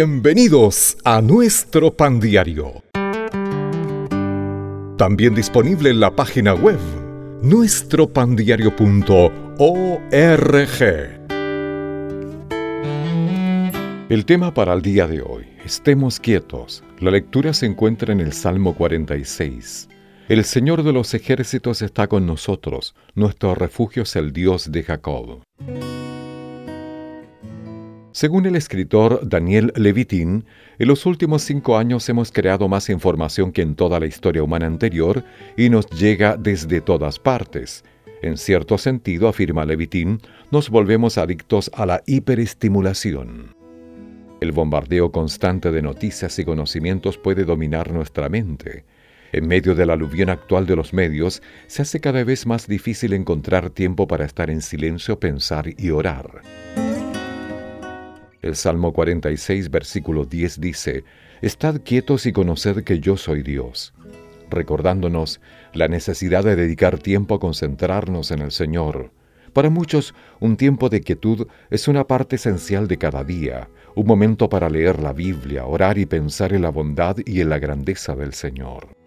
Bienvenidos a nuestro pan diario. También disponible en la página web nuestropandiario.org. El tema para el día de hoy, estemos quietos. La lectura se encuentra en el Salmo 46. El Señor de los ejércitos está con nosotros, nuestro refugio es el Dios de Jacob. Según el escritor Daniel Levitin, en los últimos cinco años hemos creado más información que en toda la historia humana anterior y nos llega desde todas partes. En cierto sentido, afirma Levitin, nos volvemos adictos a la hiperestimulación. El bombardeo constante de noticias y conocimientos puede dominar nuestra mente. En medio de la aluvión actual de los medios, se hace cada vez más difícil encontrar tiempo para estar en silencio, pensar y orar. El Salmo 46, versículo 10 dice, Estad quietos y conoced que yo soy Dios, recordándonos la necesidad de dedicar tiempo a concentrarnos en el Señor. Para muchos, un tiempo de quietud es una parte esencial de cada día, un momento para leer la Biblia, orar y pensar en la bondad y en la grandeza del Señor.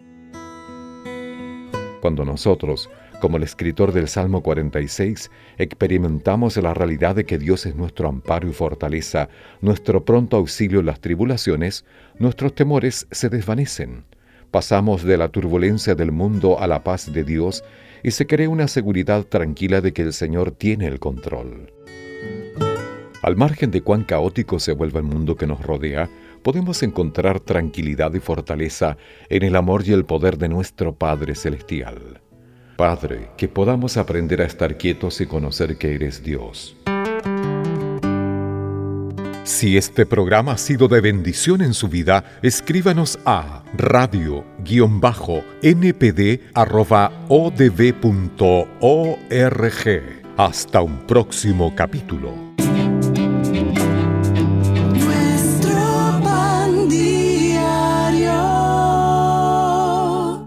Cuando nosotros, como el escritor del Salmo 46, experimentamos la realidad de que Dios es nuestro amparo y fortaleza, nuestro pronto auxilio en las tribulaciones, nuestros temores se desvanecen. Pasamos de la turbulencia del mundo a la paz de Dios y se crea una seguridad tranquila de que el Señor tiene el control. Al margen de cuán caótico se vuelva el mundo que nos rodea, podemos encontrar tranquilidad y fortaleza en el amor y el poder de nuestro Padre Celestial. Padre, que podamos aprender a estar quietos y conocer que eres Dios. Si este programa ha sido de bendición en su vida, escríbanos a radio-npd.odb.org. Hasta un próximo capítulo.